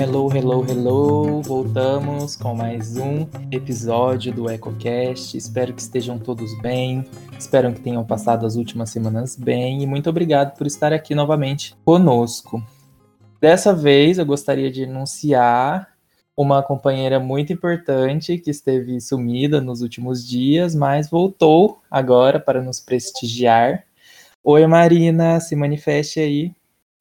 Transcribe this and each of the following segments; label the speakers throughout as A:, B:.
A: Hello, hello, hello! Voltamos com mais um episódio do EcoCast. Espero que estejam todos bem, espero que tenham passado as últimas semanas bem e muito obrigado por estar aqui novamente conosco. Dessa vez eu gostaria de anunciar uma companheira muito importante que esteve sumida nos últimos dias, mas voltou agora para nos prestigiar. Oi, Marina, se manifeste aí.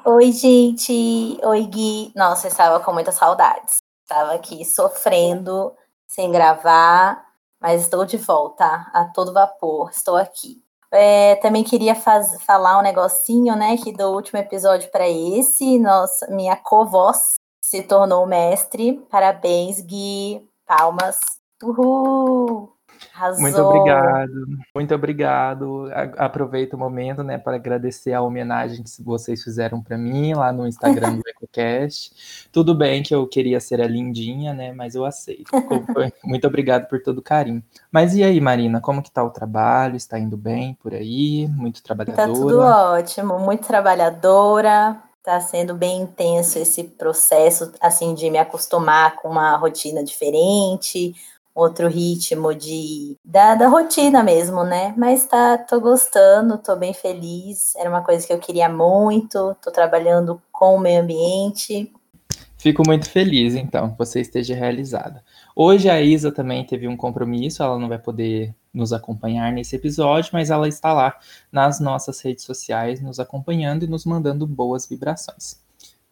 B: Oi, gente. Oi, Gui. Nossa, eu estava com muitas saudades. Estava aqui sofrendo, sem gravar, mas estou de volta a todo vapor. Estou aqui. É, também queria faz, falar um negocinho, né, que do último episódio para esse, nossa, minha co-voz se tornou mestre. Parabéns, Gui. Palmas. Uhul!
A: Arrasou. Muito obrigado, muito obrigado. Aproveito o momento, né, para agradecer a homenagem que vocês fizeram para mim lá no Instagram do EcoCast. Tudo bem que eu queria ser a lindinha, né, mas eu aceito. Muito obrigado por todo o carinho. Mas e aí, Marina, como que tá o trabalho? Está indo bem por aí? Muito trabalhadora?
B: Tá tudo ótimo, muito trabalhadora. Tá sendo bem intenso esse processo, assim, de me acostumar com uma rotina diferente, outro ritmo de da, da rotina mesmo, né? Mas tá, tô gostando, tô bem feliz. Era uma coisa que eu queria muito. Tô trabalhando com o meio ambiente.
A: Fico muito feliz, então, que você esteja realizada. Hoje a Isa também teve um compromisso, ela não vai poder nos acompanhar nesse episódio, mas ela está lá nas nossas redes sociais, nos acompanhando e nos mandando boas vibrações.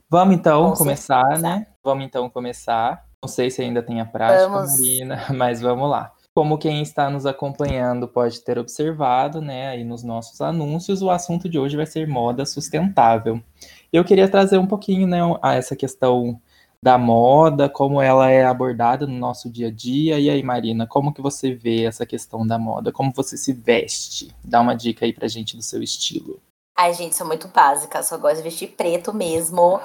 A: Vamos então começar, né? Vamos então começar não sei se ainda tem a prática, vamos. Marina, mas vamos lá. Como quem está nos acompanhando pode ter observado, né, aí nos nossos anúncios, o assunto de hoje vai ser moda sustentável. Eu queria trazer um pouquinho, né, a essa questão da moda, como ela é abordada no nosso dia a dia. E aí, Marina, como que você vê essa questão da moda? Como você se veste? Dá uma dica aí pra gente do seu estilo.
B: Ai, gente, sou muito básica, só gosto de vestir preto mesmo.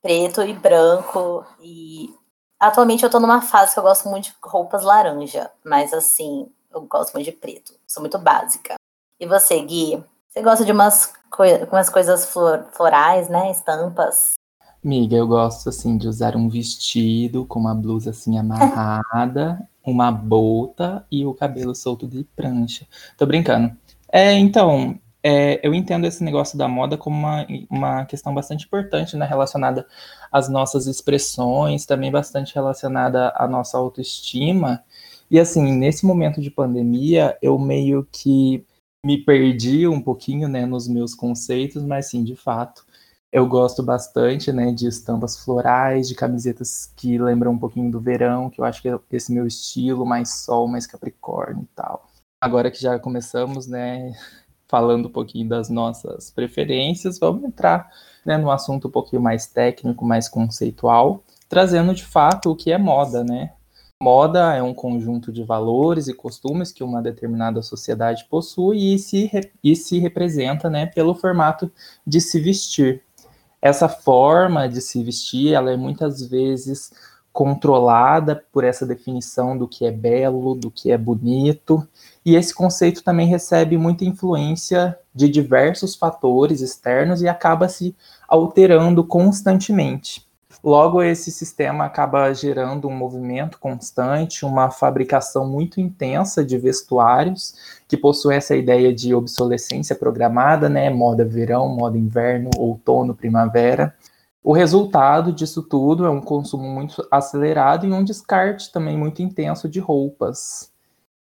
B: Preto e branco. E Atualmente eu tô numa fase que eu gosto muito de roupas laranja, mas assim, eu gosto muito de preto. Sou muito básica. E você, Gui? Você gosta de umas, coi umas coisas flor florais, né? Estampas?
A: Miga, eu gosto assim de usar um vestido com uma blusa assim amarrada, uma bota e o cabelo solto de prancha. Tô brincando. É, então, é, eu entendo esse negócio da moda como uma, uma questão bastante importante, né, relacionada às nossas expressões, também bastante relacionada à nossa autoestima. E assim, nesse momento de pandemia, eu meio que me perdi um pouquinho, né, nos meus conceitos, mas sim, de fato, eu gosto bastante, né, de estampas florais, de camisetas que lembram um pouquinho do verão, que eu acho que é esse meu estilo, mais sol, mais capricórnio e tal. Agora que já começamos, né, falando um pouquinho das nossas preferências, vamos entrar né, no assunto um pouquinho mais técnico, mais conceitual, trazendo de fato o que é moda, né? Moda é um conjunto de valores e costumes que uma determinada sociedade possui e se, e se representa né, pelo formato de se vestir. Essa forma de se vestir, ela é muitas vezes controlada por essa definição do que é belo, do que é bonito, e esse conceito também recebe muita influência de diversos fatores externos e acaba se alterando constantemente. Logo, esse sistema acaba gerando um movimento constante, uma fabricação muito intensa de vestuários, que possui essa ideia de obsolescência programada, né? Moda verão, moda inverno, outono, primavera. O resultado disso tudo é um consumo muito acelerado e um descarte também muito intenso de roupas,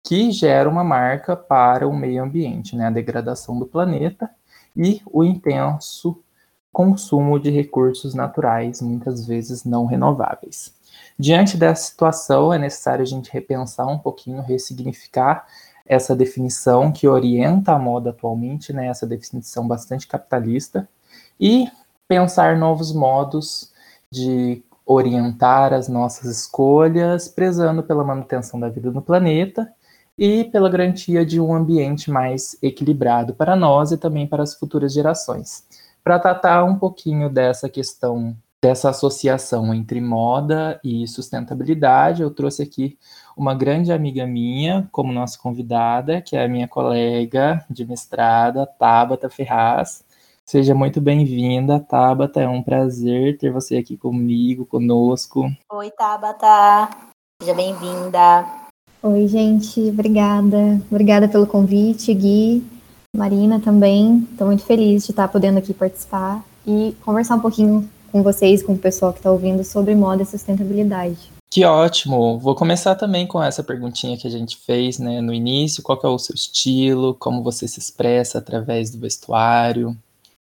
A: que gera uma marca para o meio ambiente, né? a degradação do planeta e o intenso consumo de recursos naturais, muitas vezes não renováveis. Diante dessa situação, é necessário a gente repensar um pouquinho, ressignificar essa definição que orienta a moda atualmente, né, essa definição bastante capitalista, e pensar novos modos de orientar as nossas escolhas, prezando pela manutenção da vida no planeta e pela garantia de um ambiente mais equilibrado para nós e também para as futuras gerações. Para tratar um pouquinho dessa questão, dessa associação entre moda e sustentabilidade, eu trouxe aqui uma grande amiga minha como nossa convidada, que é a minha colega de mestrada, Tabata Ferraz. Seja muito bem-vinda, Tabata. É um prazer ter você aqui comigo, conosco.
B: Oi, Tabata. Seja bem-vinda.
C: Oi, gente. Obrigada. Obrigada pelo convite, Gui. Marina também. Estou muito feliz de estar podendo aqui participar e conversar um pouquinho com vocês, com o pessoal que está ouvindo, sobre moda e sustentabilidade.
A: Que ótimo! Vou começar também com essa perguntinha que a gente fez né, no início. Qual é o seu estilo? Como você se expressa através do vestuário?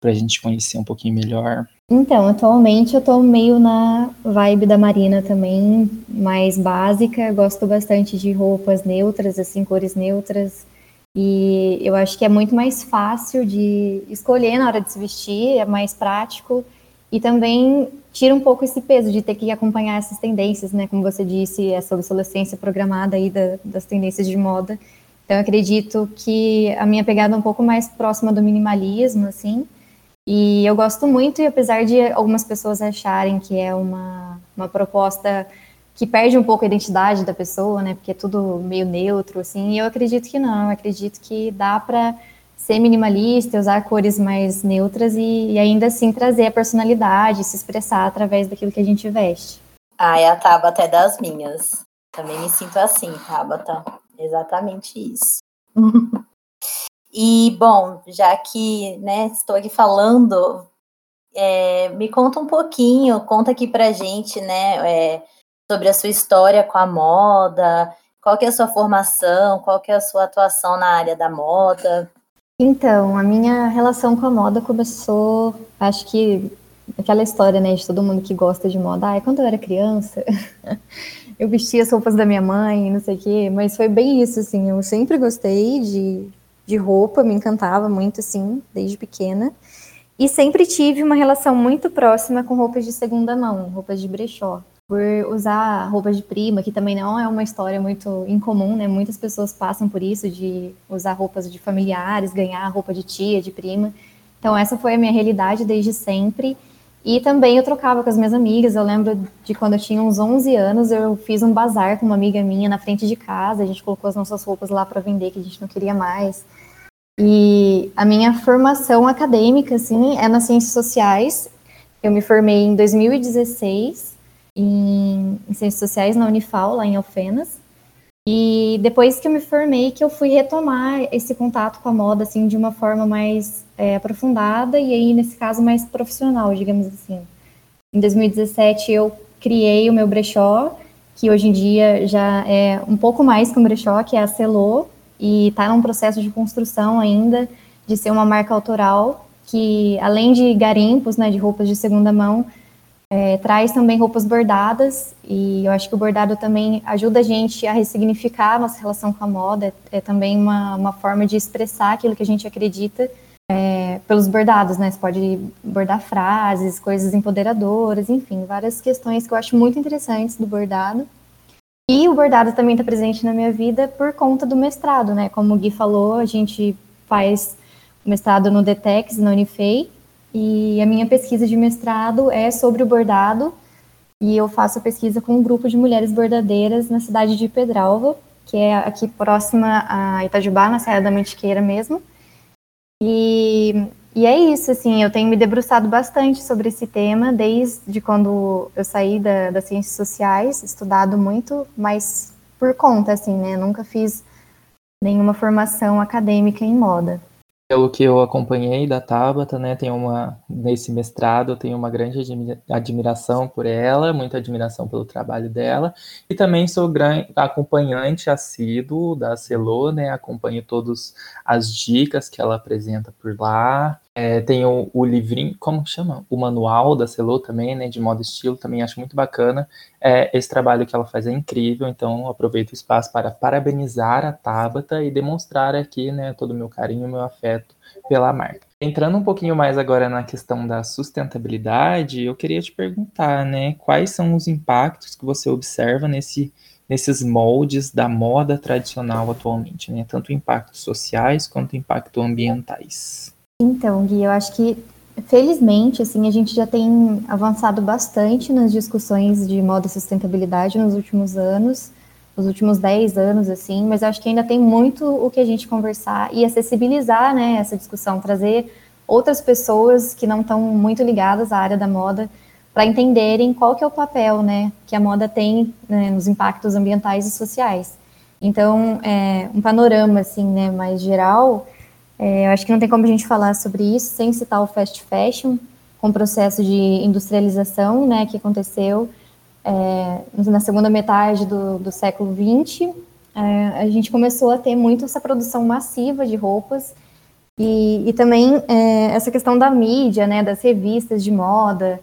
A: Para a gente conhecer um pouquinho melhor.
C: Então, atualmente eu estou meio na vibe da Marina também, mais básica. Gosto bastante de roupas neutras, assim, cores neutras. E eu acho que é muito mais fácil de escolher na hora de se vestir, é mais prático. E também tira um pouco esse peso de ter que acompanhar essas tendências, né? Como você disse, essa obsolescência programada aí da, das tendências de moda. Então, eu acredito que a minha pegada é um pouco mais próxima do minimalismo, assim. E eu gosto muito, e apesar de algumas pessoas acharem que é uma, uma proposta que perde um pouco a identidade da pessoa, né? Porque é tudo meio neutro, assim. Eu acredito que não. Eu acredito que dá para ser minimalista, usar cores mais neutras e, e, ainda assim trazer a personalidade, se expressar através daquilo que a gente veste.
B: Ai, a Tabata é das minhas. Também me sinto assim, Tabata. Exatamente isso. e, bom, já que né, estou aqui falando, é, me conta um pouquinho, conta aqui pra gente, né, é, sobre a sua história com a moda, qual que é a sua formação, qual que é a sua atuação na área da moda.
C: Então, a minha relação com a moda começou, acho que aquela história, né, de todo mundo que gosta de moda. Ah, quando eu era criança, eu vestia as roupas da minha mãe, não sei o quê, mas foi bem isso, assim, eu sempre gostei de, de roupa, me encantava muito, assim, desde pequena. E sempre tive uma relação muito próxima com roupas de segunda mão, roupas de brechó por usar roupas de prima, que também não é uma história muito incomum, né? Muitas pessoas passam por isso, de usar roupas de familiares, ganhar roupa de tia, de prima. Então, essa foi a minha realidade desde sempre. E também eu trocava com as minhas amigas. Eu lembro de quando eu tinha uns 11 anos, eu fiz um bazar com uma amiga minha na frente de casa. A gente colocou as nossas roupas lá para vender, que a gente não queria mais. E a minha formação acadêmica, assim, é nas ciências sociais. Eu me formei em 2016 em, em Ciências Sociais na Unifal, lá em Alfenas. E depois que eu me formei, que eu fui retomar esse contato com a moda, assim, de uma forma mais é, aprofundada e aí, nesse caso, mais profissional, digamos assim. Em 2017, eu criei o meu brechó, que hoje em dia já é um pouco mais que um brechó, que é a Celô, e está num processo de construção ainda, de ser uma marca autoral, que além de garimpos, né, de roupas de segunda mão, é, traz também roupas bordadas, e eu acho que o bordado também ajuda a gente a ressignificar a nossa relação com a moda, é, é também uma, uma forma de expressar aquilo que a gente acredita é, pelos bordados, né? Você pode bordar frases, coisas empoderadoras, enfim, várias questões que eu acho muito interessantes do bordado. E o bordado também está presente na minha vida por conta do mestrado, né? Como o Gui falou, a gente faz mestrado no DETEX, na Unifei, e a minha pesquisa de mestrado é sobre o bordado, e eu faço a pesquisa com um grupo de mulheres bordadeiras na cidade de Pedralva, que é aqui próxima a Itajubá, na Serra da Mantiqueira mesmo. E, e é isso, assim, eu tenho me debruçado bastante sobre esse tema desde quando eu saí da, das ciências sociais, estudado muito, mas por conta, assim, né? nunca fiz nenhuma formação acadêmica em moda
A: pelo que eu acompanhei da Tabata, né, tem uma nesse mestrado, eu tenho uma grande admiração por ela, muita admiração pelo trabalho dela, e também sou grande acompanhante assíduo da Celô, né, acompanho todas as dicas que ela apresenta por lá, é, tem o, o, livrinho, como chama? O manual da Celô também, né, de modo estilo, também acho muito bacana. É, esse trabalho que ela faz é incrível, então aproveito o espaço para parabenizar a Tabata e demonstrar aqui, né, todo o meu carinho, meu afeto pela marca. Entrando um pouquinho mais agora na questão da sustentabilidade, eu queria te perguntar, né, quais são os impactos que você observa nesse, nesses moldes da moda tradicional atualmente, né, tanto impactos sociais quanto impactos ambientais?
C: Então, Gui, eu acho que felizmente assim a gente já tem avançado bastante nas discussões de moda e sustentabilidade nos últimos anos, nos últimos 10 anos assim, mas acho que ainda tem muito o que a gente conversar e acessibilizar, né, essa discussão, trazer outras pessoas que não estão muito ligadas à área da moda para entenderem qual que é o papel, né, que a moda tem né, nos impactos ambientais e sociais. Então, é, um panorama assim, né, mais geral, é, eu acho que não tem como a gente falar sobre isso sem citar o fast fashion, com o processo de industrialização, né, que aconteceu é, na segunda metade do, do século XX, é, a gente começou a ter muito essa produção massiva de roupas e, e também é, essa questão da mídia, né, das revistas de moda,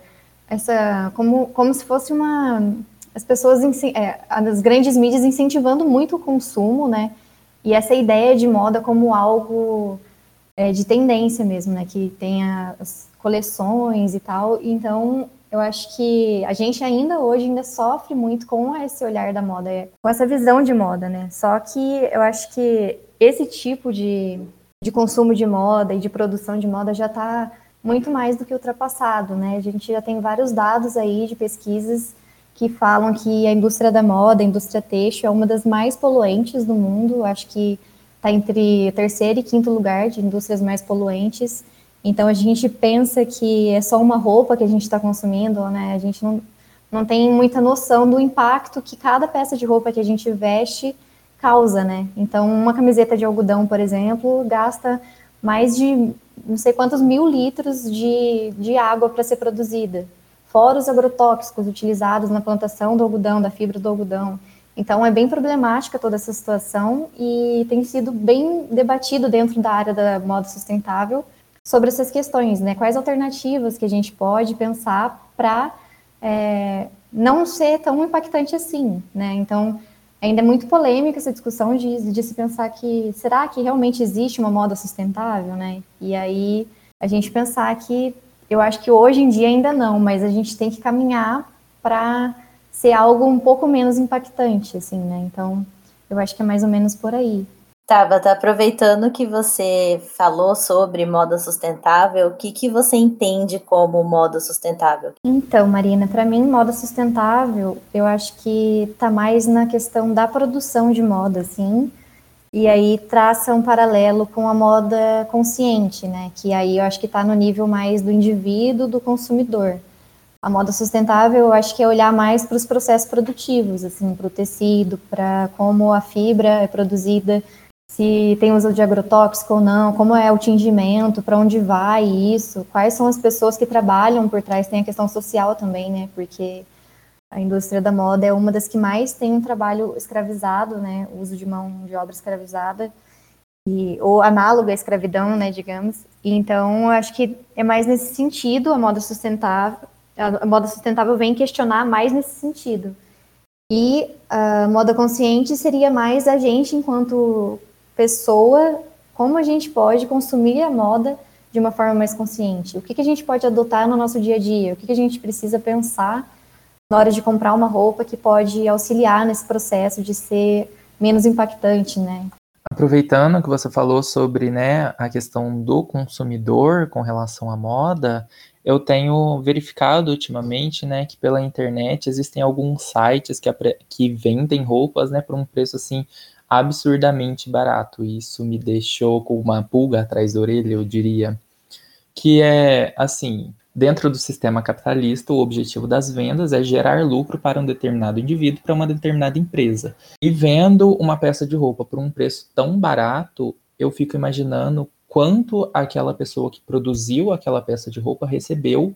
C: essa como, como se fosse uma as pessoas é, as grandes mídias incentivando muito o consumo, né, e essa ideia de moda como algo é, de tendência mesmo, né, que tenha as coleções e tal. Então eu acho que a gente ainda hoje ainda sofre muito com esse olhar da moda, com essa visão de moda, né? Só que eu acho que esse tipo de, de consumo de moda e de produção de moda já está muito mais do que ultrapassado, né? A gente já tem vários dados aí de pesquisas que falam que a indústria da moda, a indústria têxtil, é uma das mais poluentes do mundo. Acho que está entre terceiro e quinto lugar de indústrias mais poluentes. Então a gente pensa que é só uma roupa que a gente está consumindo, né? A gente não, não tem muita noção do impacto que cada peça de roupa que a gente veste causa, né? Então uma camiseta de algodão, por exemplo, gasta mais de não sei quantos mil litros de, de água para ser produzida, fora os agrotóxicos utilizados na plantação do algodão, da fibra do algodão. Então é bem problemática toda essa situação e tem sido bem debatido dentro da área da moda sustentável sobre essas questões, né? Quais alternativas que a gente pode pensar para é, não ser tão impactante assim, né? Então, ainda é muito polêmica essa discussão de, de se pensar que será que realmente existe uma moda sustentável, né? E aí a gente pensar que eu acho que hoje em dia ainda não, mas a gente tem que caminhar para ser algo um pouco menos impactante, assim, né? Então, eu acho que é mais ou menos por aí.
B: Tabata, aproveitando que você falou sobre moda sustentável, o que, que você entende como moda sustentável?
C: Então, Marina, para mim, moda sustentável, eu acho que está mais na questão da produção de moda, assim, e aí traça um paralelo com a moda consciente, né? Que aí eu acho que está no nível mais do indivíduo, do consumidor. A moda sustentável, eu acho que é olhar mais para os processos produtivos, assim, para o tecido, para como a fibra é produzida se tem uso de agrotóxico ou não, como é o tingimento, para onde vai isso, quais são as pessoas que trabalham por trás, tem a questão social também, né, porque a indústria da moda é uma das que mais tem um trabalho escravizado, né, o uso de mão de obra escravizada, e, ou análogo à escravidão, né, digamos, e então acho que é mais nesse sentido a moda sustentável, a moda sustentável vem questionar mais nesse sentido, e a moda consciente seria mais a gente enquanto pessoa, como a gente pode consumir a moda de uma forma mais consciente? O que, que a gente pode adotar no nosso dia a dia? O que, que a gente precisa pensar na hora de comprar uma roupa que pode auxiliar nesse processo de ser menos impactante, né?
A: Aproveitando que você falou sobre né, a questão do consumidor com relação à moda, eu tenho verificado ultimamente né, que pela internet existem alguns sites que, que vendem roupas né, por um preço assim absurdamente barato. Isso me deixou com uma pulga atrás da orelha, eu diria. Que é assim: dentro do sistema capitalista, o objetivo das vendas é gerar lucro para um determinado indivíduo, para uma determinada empresa. E vendo uma peça de roupa por um preço tão barato, eu fico imaginando quanto aquela pessoa que produziu aquela peça de roupa recebeu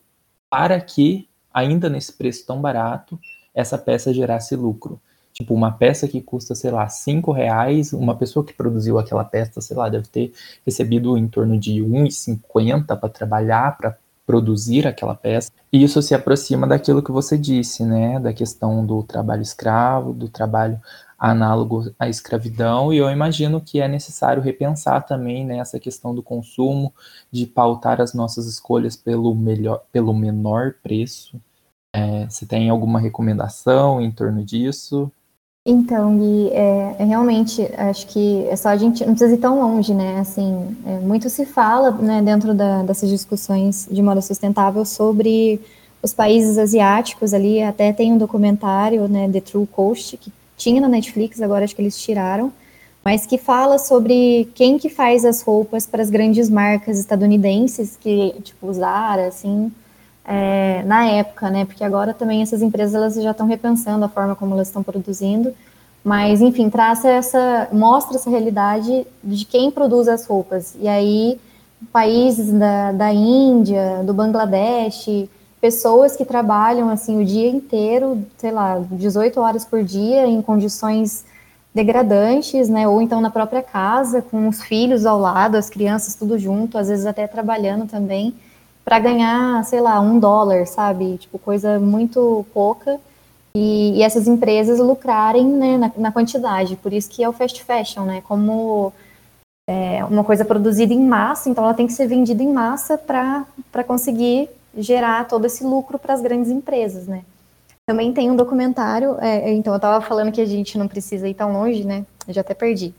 A: para que, ainda nesse preço tão barato, essa peça gerasse lucro. Tipo, uma peça que custa, sei lá, cinco reais, uma pessoa que produziu aquela peça, sei lá, deve ter recebido em torno de 1,50 para trabalhar, para produzir aquela peça. E isso se aproxima daquilo que você disse, né? Da questão do trabalho escravo, do trabalho análogo à escravidão, e eu imagino que é necessário repensar também né, essa questão do consumo, de pautar as nossas escolhas pelo, melhor, pelo menor preço. É, tem alguma recomendação em torno disso?
C: Então, e é, é, realmente, acho que é só a gente, não precisa ir tão longe, né, assim, é, muito se fala, né, dentro da, dessas discussões de moda sustentável sobre os países asiáticos ali, até tem um documentário, né, The True Coast, que tinha na Netflix, agora acho que eles tiraram, mas que fala sobre quem que faz as roupas para as grandes marcas estadunidenses, que tipo Zara, assim, é, na época, né? Porque agora também essas empresas elas já estão repensando a forma como elas estão produzindo, mas enfim, traça essa, mostra essa realidade de quem produz as roupas. E aí, países da, da Índia, do Bangladesh, pessoas que trabalham assim o dia inteiro, sei lá, 18 horas por dia em condições degradantes, né? Ou então na própria casa, com os filhos ao lado, as crianças tudo junto, às vezes até trabalhando também, para ganhar, sei lá, um dólar, sabe? Tipo, coisa muito pouca. E, e essas empresas lucrarem né, na, na, quantidade. Por isso que é o fast fashion, né? Como é, uma coisa produzida em massa, então ela tem que ser vendida em massa para conseguir gerar todo esse lucro para as grandes empresas, né? Também tem um documentário, é, então eu estava falando que a gente não precisa ir tão longe, né? Eu já até perdi.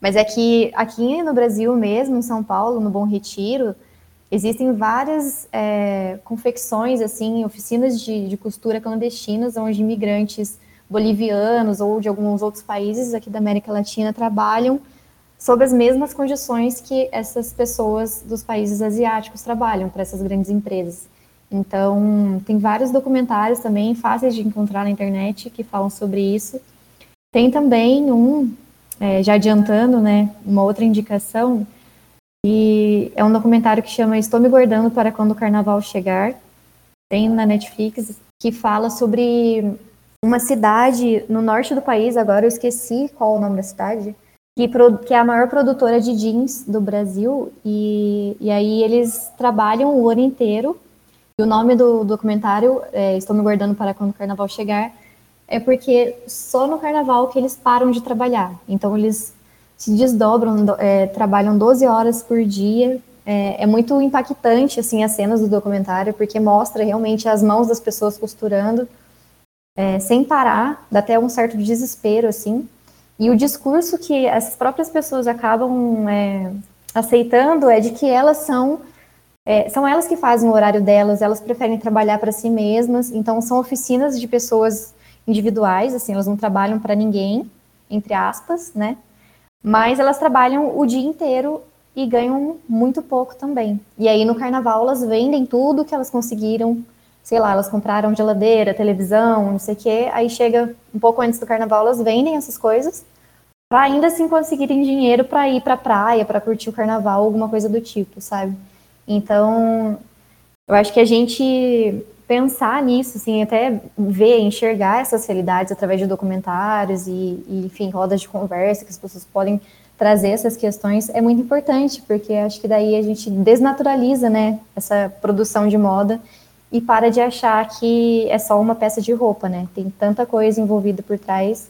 C: Mas é que aqui no Brasil mesmo, em São Paulo, no Bom Retiro, existem várias é, confecções, assim, oficinas de, de costura clandestinas, onde imigrantes bolivianos ou de alguns outros países aqui da América Latina trabalham sob as mesmas condições que essas pessoas dos países asiáticos trabalham para essas grandes empresas. Então, tem vários documentários também fáceis de encontrar na internet que falam sobre isso. Tem também um, é, já adiantando, né, uma outra indicação, e é um documentário que chama Estou me guardando para quando o carnaval chegar. Tem na Netflix que fala sobre uma cidade no norte do país, agora eu esqueci qual o nome da cidade, que, que é a maior produtora de jeans do Brasil, e, e aí eles trabalham o ano inteiro e o nome do documentário, é, Estou me guardando para quando o carnaval chegar, é porque só no carnaval que eles param de trabalhar. Então eles se desdobram, é, trabalham 12 horas por dia. É, é, muito impactante assim as cenas do documentário, porque mostra realmente as mãos das pessoas costurando é, sem parar, dá até um certo desespero assim. E o discurso que essas próprias pessoas acabam é, aceitando é de que elas são é, são elas que fazem o horário delas, elas preferem trabalhar para si mesmas, então são oficinas de pessoas individuais, assim, elas não trabalham para ninguém, entre aspas, né? Mas elas trabalham o dia inteiro e ganham muito pouco também. E aí no carnaval elas vendem tudo que elas conseguiram, sei lá, elas compraram geladeira, televisão, não sei o quê, aí chega um pouco antes do carnaval elas vendem essas coisas para ainda assim conseguirem dinheiro para ir para praia, para curtir o carnaval, alguma coisa do tipo, sabe? Então, eu acho que a gente pensar nisso, assim, até ver, enxergar essas realidades através de documentários e, e, enfim, rodas de conversa que as pessoas podem trazer essas questões é muito importante, porque acho que daí a gente desnaturaliza, né, essa produção de moda e para de achar que é só uma peça de roupa, né? Tem tanta coisa envolvida por trás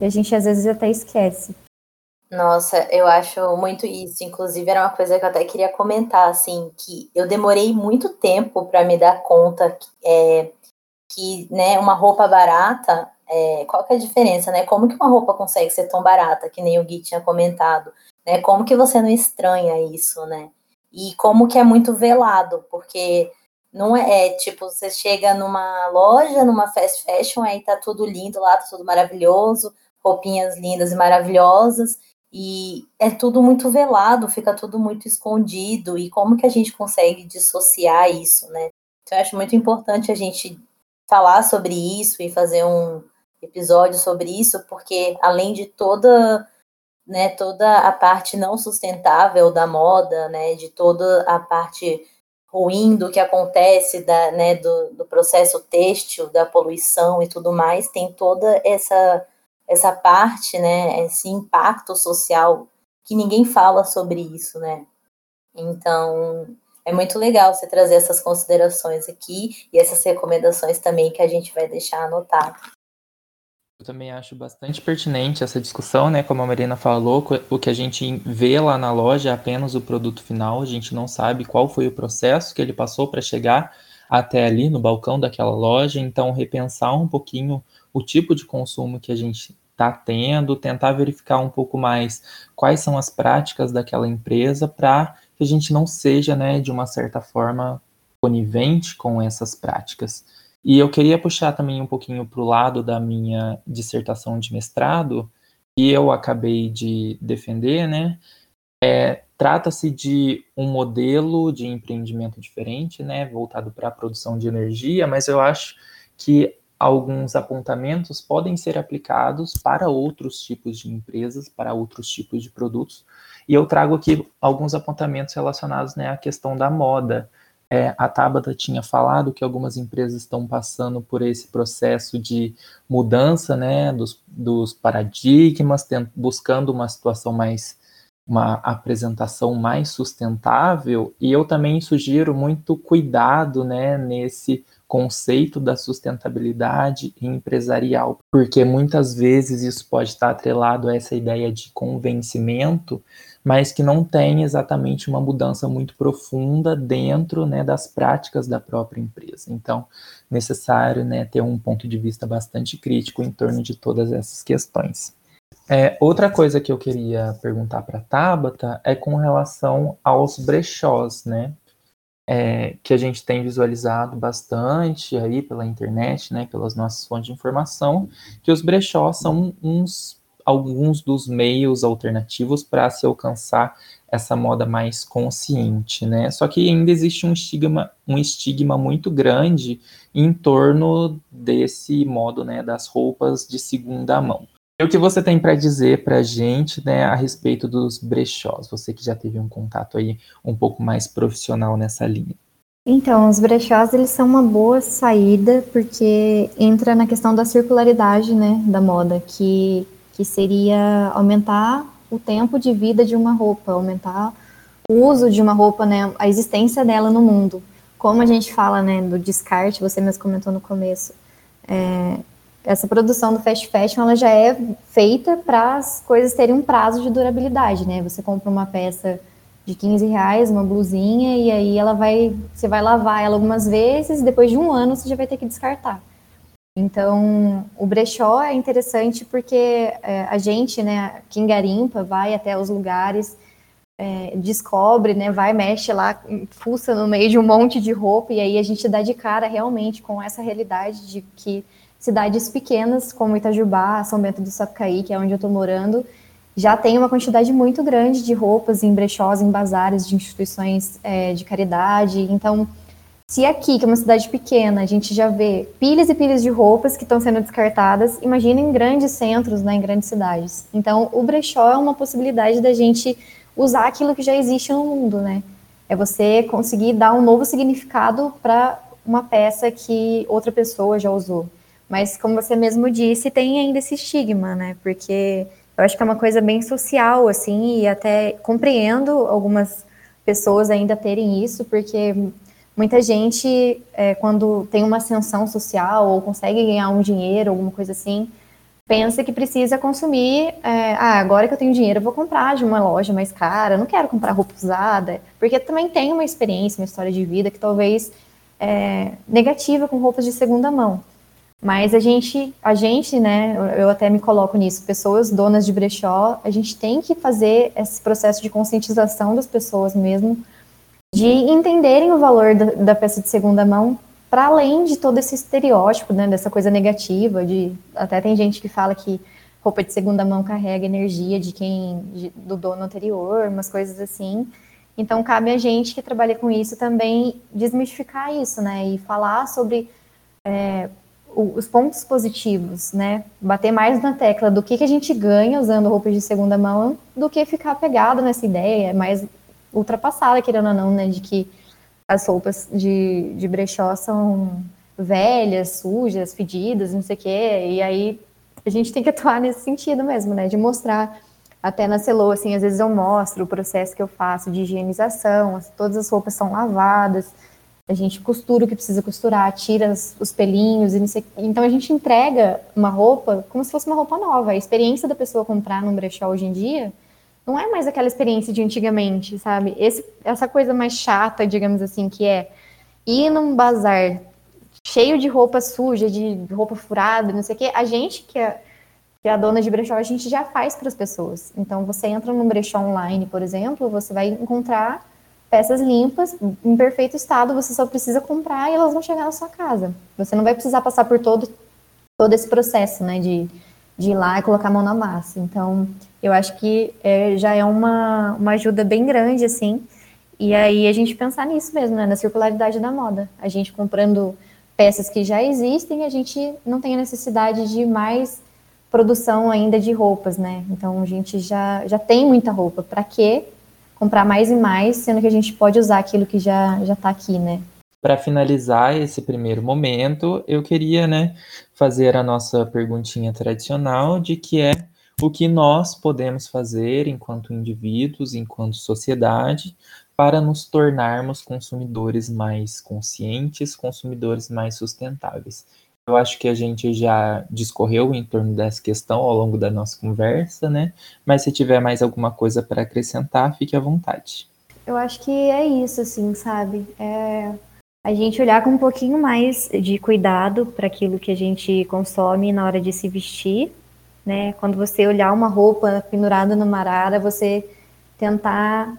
C: que a gente às vezes até esquece.
B: Nossa, eu acho muito isso. Inclusive, era uma coisa que eu até queria comentar, assim, que eu demorei muito tempo para me dar conta que, é, que, né, uma roupa barata, é, qual que é a diferença, né? Como que uma roupa consegue ser tão barata, que nem o Gui tinha comentado, né? Como que você não estranha isso, né? E como que é muito velado, porque não é, é tipo, você chega numa loja, numa fast fashion, aí tá tudo lindo lá, tá tudo maravilhoso, roupinhas lindas e maravilhosas, e é tudo muito velado, fica tudo muito escondido, e como que a gente consegue dissociar isso, né? Então, eu acho muito importante a gente falar sobre isso e fazer um episódio sobre isso, porque além de toda, né, toda a parte não sustentável da moda, né, de toda a parte ruim do que acontece da, né, do, do processo têxtil, da poluição e tudo mais, tem toda essa essa parte, né, esse impacto social que ninguém fala sobre isso, né? Então, é muito legal você trazer essas considerações aqui e essas recomendações também que a gente vai deixar anotado.
A: Eu também acho bastante pertinente essa discussão, né? Como a Marina falou, o que a gente vê lá na loja é apenas o produto final, a gente não sabe qual foi o processo que ele passou para chegar até ali no balcão daquela loja, então repensar um pouquinho o tipo de consumo que a gente está tendo, tentar verificar um pouco mais quais são as práticas daquela empresa para que a gente não seja, né, de uma certa forma, conivente com essas práticas. E eu queria puxar também um pouquinho para o lado da minha dissertação de mestrado, e eu acabei de defender, né, é, trata-se de um modelo de empreendimento diferente, né, voltado para a produção de energia, mas eu acho que alguns apontamentos podem ser aplicados para outros tipos de empresas, para outros tipos de produtos. E eu trago aqui alguns apontamentos relacionados né, à questão da moda. É, a Tabata tinha falado que algumas empresas estão passando por esse processo de mudança né, dos, dos paradigmas, buscando uma situação mais uma apresentação mais sustentável, e eu também sugiro muito cuidado né, nesse conceito da sustentabilidade empresarial, porque muitas vezes isso pode estar atrelado a essa ideia de convencimento, mas que não tem exatamente uma mudança muito profunda dentro né, das práticas da própria empresa. Então, necessário né, ter um ponto de vista bastante crítico em torno de todas essas questões. É, outra coisa que eu queria perguntar para Tabata é com relação aos brechós, né? é, que a gente tem visualizado bastante aí pela internet, né, pelas nossas fontes de informação, que os brechós são uns alguns dos meios alternativos para se alcançar essa moda mais consciente, né? Só que ainda existe um estigma, um estigma muito grande em torno desse modo, né, das roupas de segunda mão. E o que você tem para dizer para a gente né, a respeito dos brechós? Você que já teve um contato aí um pouco mais profissional nessa linha.
C: Então, os brechós eles são uma boa saída porque entra na questão da circularidade, né, da moda, que que seria aumentar o tempo de vida de uma roupa, aumentar o uso de uma roupa, né, a existência dela no mundo. Como a gente fala, né, do descarte, você mesmo comentou no começo, é, essa produção do fast fashion ela já é feita para as coisas terem um prazo de durabilidade, né? Você compra uma peça de 15 reais, uma blusinha, e aí ela vai, você vai lavar ela algumas vezes, e depois de um ano você já vai ter que descartar. Então, o brechó é interessante porque é, a gente, né, quem garimpa, vai até os lugares, é, descobre, né, vai, mexe lá, fuça no meio de um monte de roupa, e aí a gente dá de cara realmente com essa realidade de que cidades pequenas, como Itajubá, São Bento do Sapucaí, que é onde eu estou morando, já tem uma quantidade muito grande de roupas em brechós, em bazares de instituições é, de caridade. Então, se aqui, que é uma cidade pequena, a gente já vê pilhas e pilhas de roupas que estão sendo descartadas, imagina em grandes centros, né, em grandes cidades. Então, o brechó é uma possibilidade da gente usar aquilo que já existe no mundo, né? É você conseguir dar um novo significado para uma peça que outra pessoa já usou. Mas, como você mesmo disse, tem ainda esse estigma, né? Porque eu acho que é uma coisa bem social, assim, e até compreendo algumas pessoas ainda terem isso, porque muita gente, é, quando tem uma ascensão social ou consegue ganhar um dinheiro, alguma coisa assim, pensa que precisa consumir. É, ah, agora que eu tenho dinheiro, eu vou comprar de uma loja mais cara, não quero comprar roupa usada, porque também tem uma experiência, uma história de vida que talvez é negativa com roupas de segunda mão. Mas a gente, a gente, né, eu até me coloco nisso, pessoas donas de brechó, a gente tem que fazer esse processo de conscientização das pessoas mesmo, de entenderem o valor da, da peça de segunda mão, para além de todo esse estereótipo, né, dessa coisa negativa, de até tem gente que fala que roupa de segunda mão carrega energia de quem, de, do dono anterior, umas coisas assim. Então cabe a gente que trabalha com isso também desmistificar isso, né, e falar sobre é, os pontos positivos, né? Bater mais na tecla do que, que a gente ganha usando roupas de segunda mão do que ficar pegado nessa ideia mais ultrapassada, querendo ou não, né? De que as roupas de, de brechó são velhas, sujas, fedidas, não sei o quê. E aí a gente tem que atuar nesse sentido mesmo, né? De mostrar. Até na Celô, assim, às vezes eu mostro o processo que eu faço de higienização, todas as roupas são lavadas, a gente costura o que precisa costurar, tira os pelinhos, então a gente entrega uma roupa como se fosse uma roupa nova. A experiência da pessoa comprar num brechó hoje em dia não é mais aquela experiência de antigamente, sabe? Esse, essa coisa mais chata, digamos assim, que é ir num bazar cheio de roupa suja, de roupa furada, não sei o quê. A gente que é, que é a dona de brechó, a gente já faz para as pessoas. Então você entra num brechó online, por exemplo, você vai encontrar peças limpas, em perfeito estado, você só precisa comprar e elas vão chegar na sua casa. Você não vai precisar passar por todo, todo esse processo, né, de, de ir lá e colocar a mão na massa. Então, eu acho que é, já é uma, uma ajuda bem grande, assim. E aí a gente pensar nisso mesmo, né? Na circularidade da moda. A gente comprando peças que já existem, a gente não tem a necessidade de mais produção ainda de roupas, né? Então a gente já, já tem muita roupa. Para quê? Comprar mais e mais, sendo que a gente pode usar aquilo que já já está aqui, né?
A: Para finalizar esse primeiro momento, eu queria, né, fazer a nossa perguntinha tradicional de que é o que nós podemos fazer enquanto indivíduos, enquanto sociedade, para nos tornarmos consumidores mais conscientes, consumidores mais sustentáveis. Eu acho que a gente já discorreu em torno dessa questão ao longo da nossa conversa, né? Mas se tiver mais alguma coisa para acrescentar, fique à vontade.
C: Eu acho que é isso, assim, sabe? É a gente olhar com um pouquinho mais de cuidado para aquilo que a gente consome na hora de se vestir, né? Quando você olhar uma roupa pendurada numa arara, você tentar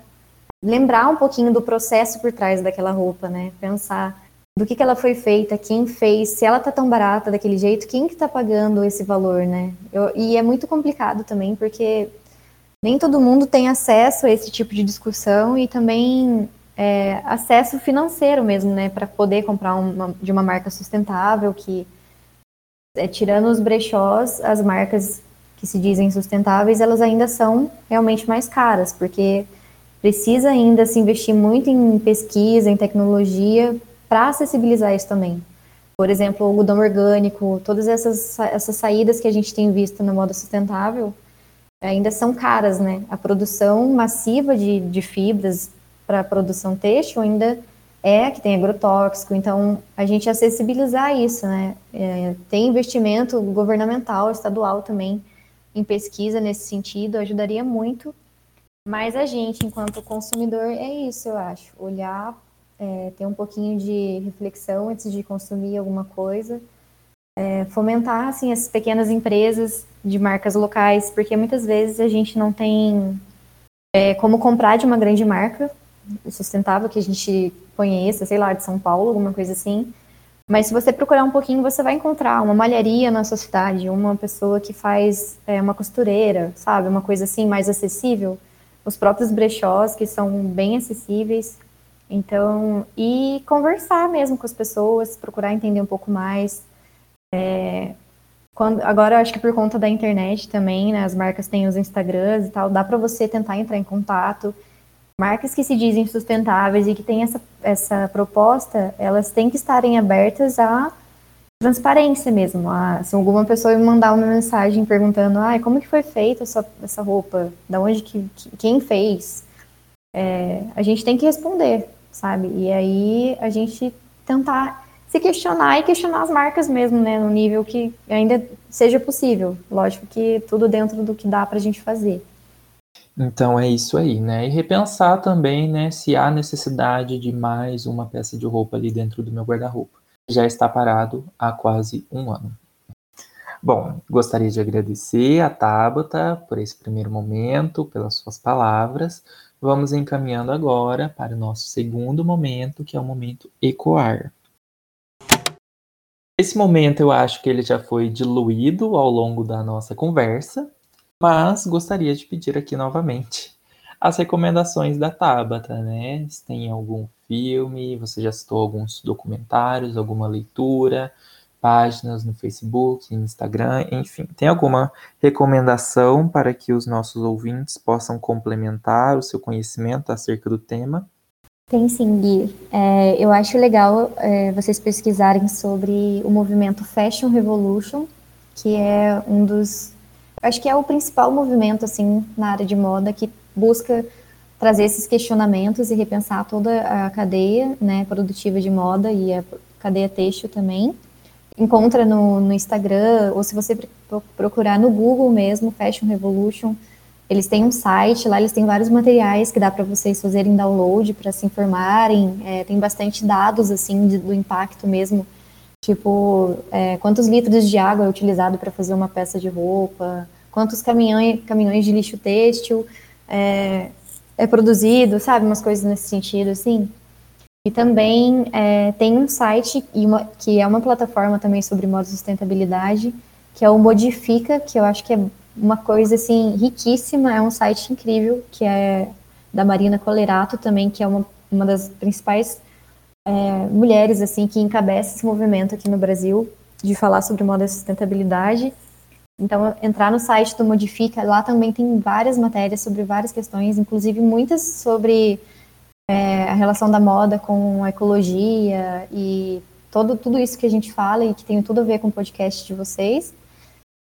C: lembrar um pouquinho do processo por trás daquela roupa, né? Pensar do que, que ela foi feita, quem fez, se ela tá tão barata daquele jeito, quem que tá pagando esse valor, né? Eu, e é muito complicado também, porque nem todo mundo tem acesso a esse tipo de discussão e também é, acesso financeiro mesmo, né? Para poder comprar uma, de uma marca sustentável, que é, tirando os brechós, as marcas que se dizem sustentáveis, elas ainda são realmente mais caras, porque precisa ainda se investir muito em pesquisa, em tecnologia, para acessibilizar isso também. Por exemplo, o algodão orgânico, todas essas, essas saídas que a gente tem visto na moda sustentável ainda são caras, né? A produção massiva de, de fibras para a produção têxtil ainda é que tem agrotóxico, então a gente acessibilizar isso, né? É, tem investimento governamental, estadual também em pesquisa nesse sentido, ajudaria muito mas a gente, enquanto consumidor, é isso, eu acho. Olhar, é, ter um pouquinho de reflexão antes de consumir alguma coisa. É, fomentar, assim, essas pequenas empresas de marcas locais, porque muitas vezes a gente não tem é, como comprar de uma grande marca sustentável que a gente conheça, sei lá, de São Paulo, alguma coisa assim. Mas se você procurar um pouquinho, você vai encontrar uma malharia na sua cidade, uma pessoa que faz é, uma costureira, sabe? Uma coisa assim mais acessível os próprios brechós, que são bem acessíveis. Então, e conversar mesmo com as pessoas, procurar entender um pouco mais. É, quando, agora, acho que por conta da internet também, né, as marcas têm os Instagrams e tal, dá para você tentar entrar em contato. Marcas que se dizem sustentáveis e que têm essa, essa proposta, elas têm que estarem abertas a transparência mesmo. Se alguma pessoa me mandar uma mensagem perguntando, ah, como que foi feita essa, essa roupa, da onde que, quem fez, é, a gente tem que responder, sabe? E aí a gente tentar se questionar e questionar as marcas mesmo, né, no nível que ainda seja possível. Lógico que tudo dentro do que dá para a gente fazer.
A: Então é isso aí, né? E repensar também, né, se há necessidade de mais uma peça de roupa ali dentro do meu guarda-roupa já está parado há quase um ano. Bom, gostaria de agradecer a Tabata por esse primeiro momento, pelas suas palavras. Vamos encaminhando agora para o nosso segundo momento, que é o momento ecoar. Esse momento eu acho que ele já foi diluído ao longo da nossa conversa, mas gostaria de pedir aqui novamente as recomendações da Tabata, né? Se tem algum filme, você já citou alguns documentários, alguma leitura, páginas no Facebook, no Instagram, enfim. Tem alguma recomendação para que os nossos ouvintes possam complementar o seu conhecimento acerca do tema?
C: Tem sim, Gui. É, eu acho legal é, vocês pesquisarem sobre o movimento Fashion Revolution, que é um dos. Acho que é o principal movimento assim na área de moda que busca trazer esses questionamentos e repensar toda a cadeia né, produtiva de moda e a cadeia têxtil também. Encontra no, no Instagram, ou se você procurar no Google mesmo, Fashion Revolution, eles têm um site, lá eles têm vários materiais que dá para vocês fazerem download para se informarem, é, tem bastante dados assim de, do impacto mesmo, tipo é, quantos litros de água é utilizado para fazer uma peça de roupa, quantos caminhões, caminhões de lixo têxtil é, é produzido, sabe? Umas coisas nesse sentido, assim. E também é, tem um site uma, que é uma plataforma também sobre modo sustentabilidade, que é o Modifica, que eu acho que é uma coisa assim riquíssima, é um site incrível, que é da Marina Colerato também, que é uma, uma das principais é, mulheres assim que encabeça esse movimento aqui no Brasil de falar sobre moda e sustentabilidade. Então, entrar no site do Modifica, lá também tem várias matérias sobre várias questões, inclusive muitas sobre é, a relação da moda com a ecologia e todo, tudo isso que a gente fala e que tem tudo a ver com o podcast de vocês.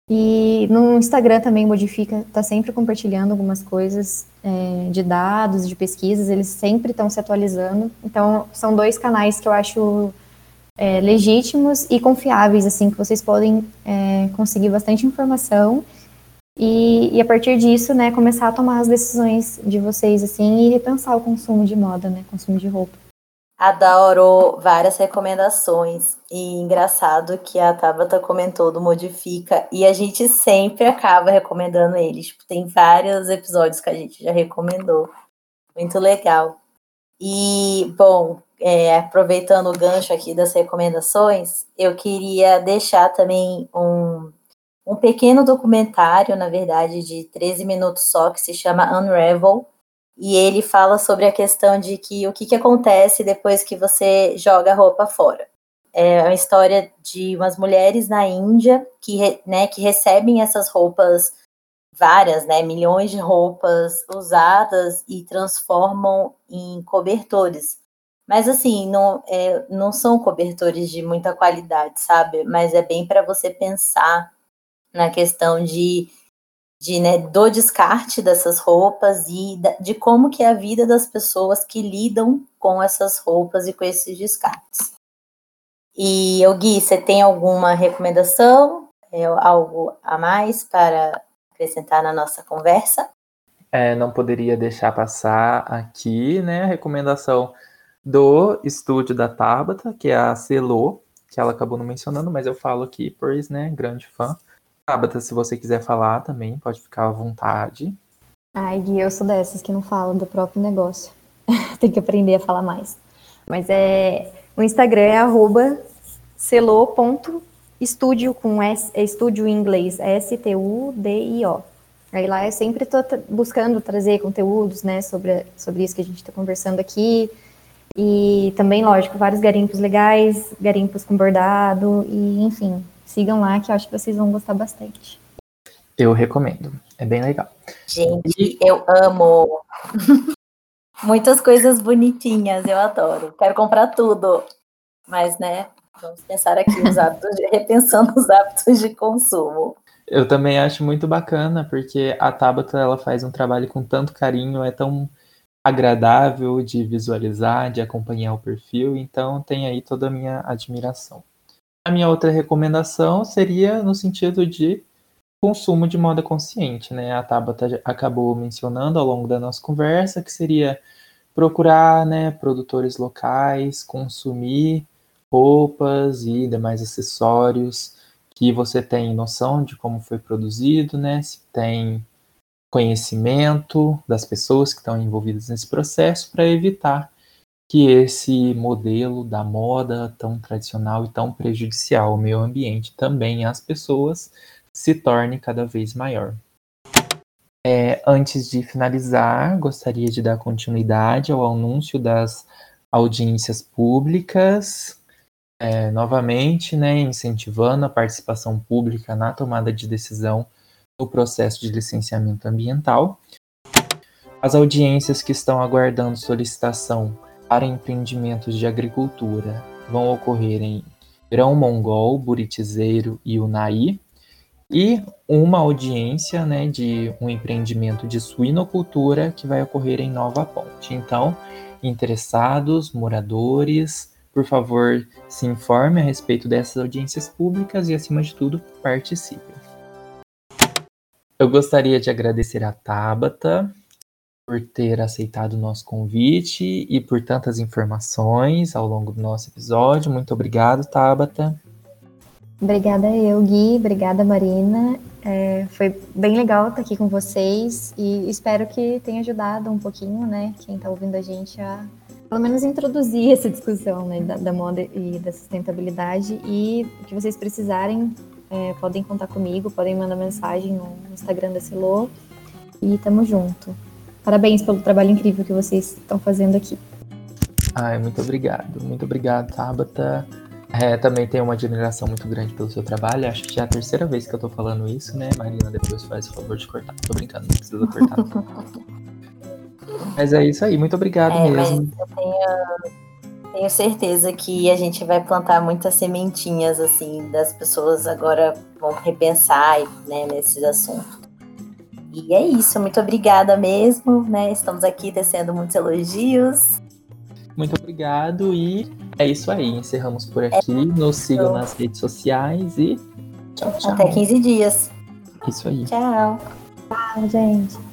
C: E no Instagram também Modifica está sempre compartilhando algumas coisas é, de dados, de pesquisas, eles sempre estão se atualizando. Então, são dois canais que eu acho é, legítimos e confiáveis, assim, que vocês podem é, conseguir bastante informação e, e, a partir disso, né, começar a tomar as decisões de vocês, assim, e repensar o consumo de moda, né, consumo de roupa.
B: Adoro várias recomendações. E engraçado que a Tabata comentou do Modifica e a gente sempre acaba recomendando eles. Tipo, tem vários episódios que a gente já recomendou. Muito legal. E, bom, é, aproveitando o gancho aqui das recomendações, eu queria deixar também um, um pequeno documentário, na verdade, de 13 minutos só, que se chama Unravel e ele fala sobre a questão de que o que, que acontece depois que você joga a roupa fora. É uma história de umas mulheres na Índia que, né, que recebem essas roupas, várias, né, milhões de roupas usadas e transformam em cobertores. Mas assim, não, é, não são cobertores de muita qualidade, sabe? Mas é bem para você pensar na questão de de né, do descarte dessas roupas e de como que é a vida das pessoas que lidam com essas roupas e com esses descartes. E eu Gui, você tem alguma recomendação, é, algo a mais para acrescentar na nossa conversa?
A: É, não poderia deixar passar aqui, né, a recomendação do estúdio da Tabata, que é a Celô, que ela acabou não mencionando, mas eu falo aqui, pois, né, grande fã. Tabata, se você quiser falar também, pode ficar à vontade.
C: Ai, Gui, eu sou dessas que não falam do próprio negócio. Tem que aprender a falar mais. Mas é. O Instagram é arroba celo.studio com S, é estúdio em inglês, S-T-U-D-I-O. Aí lá eu sempre estou buscando trazer conteúdos, né, sobre, sobre isso que a gente está conversando aqui. E também, lógico, vários garimpos legais, garimpos com bordado, e enfim, sigam lá que eu acho que vocês vão gostar bastante.
A: Eu recomendo, é bem legal.
B: Gente, eu amo. Muitas coisas bonitinhas, eu adoro. Quero comprar tudo. Mas, né, vamos pensar aqui os hábitos, de, repensando os hábitos de consumo.
A: Eu também acho muito bacana, porque a Tabata ela faz um trabalho com tanto carinho, é tão agradável de visualizar, de acompanhar o perfil, então tem aí toda a minha admiração. A minha outra recomendação seria no sentido de consumo de moda consciente, né? A Tabata acabou mencionando ao longo da nossa conversa que seria procurar, né, produtores locais, consumir roupas e demais acessórios que você tem noção de como foi produzido, né? Se tem conhecimento das pessoas que estão envolvidas nesse processo para evitar que esse modelo da moda tão tradicional e tão prejudicial ao meio ambiente também às pessoas se torne cada vez maior. É, antes de finalizar, gostaria de dar continuidade ao anúncio das audiências públicas, é, novamente, né, incentivando a participação pública na tomada de decisão no processo de licenciamento ambiental. As audiências que estão aguardando solicitação para empreendimentos de agricultura vão ocorrer em Grão Mongol, Buritizeiro e Unai, e uma audiência né, de um empreendimento de suinocultura que vai ocorrer em Nova Ponte. Então, interessados, moradores, por favor, se informe a respeito dessas audiências públicas e, acima de tudo, participem. Eu gostaria de agradecer a Tabata por ter aceitado o nosso convite e por tantas informações ao longo do nosso episódio. Muito obrigado, Tabata.
C: Obrigada eu, Gui. Obrigada, Marina. É, foi bem legal estar aqui com vocês e espero que tenha ajudado um pouquinho, né, quem está ouvindo a gente a pelo menos introduzir essa discussão né, da, da moda e da sustentabilidade e que vocês precisarem é, podem contar comigo, podem mandar mensagem no Instagram da Celô. E tamo junto. Parabéns pelo trabalho incrível que vocês estão fazendo aqui.
A: Ai, muito obrigado. Muito obrigado, Tabata. É, também tenho uma admiração muito grande pelo seu trabalho. Acho que já é a terceira vez que eu tô falando isso, né? Marina, depois faz o favor de cortar. Tô brincando, não precisa cortar. mas é isso aí, muito obrigado
B: É,
A: mesmo.
B: eu tenho, tenho certeza que a gente vai plantar muitas sementinhas, assim, das pessoas agora vão repensar né, nesses assuntos. E é isso, muito obrigada mesmo, né? Estamos aqui tecendo muitos elogios.
A: Muito obrigado e é isso aí. Encerramos por aqui. Nos sigam nas redes sociais e tchau, tchau.
B: Até 15 dias.
A: Isso aí.
B: Tchau.
C: Tchau, gente.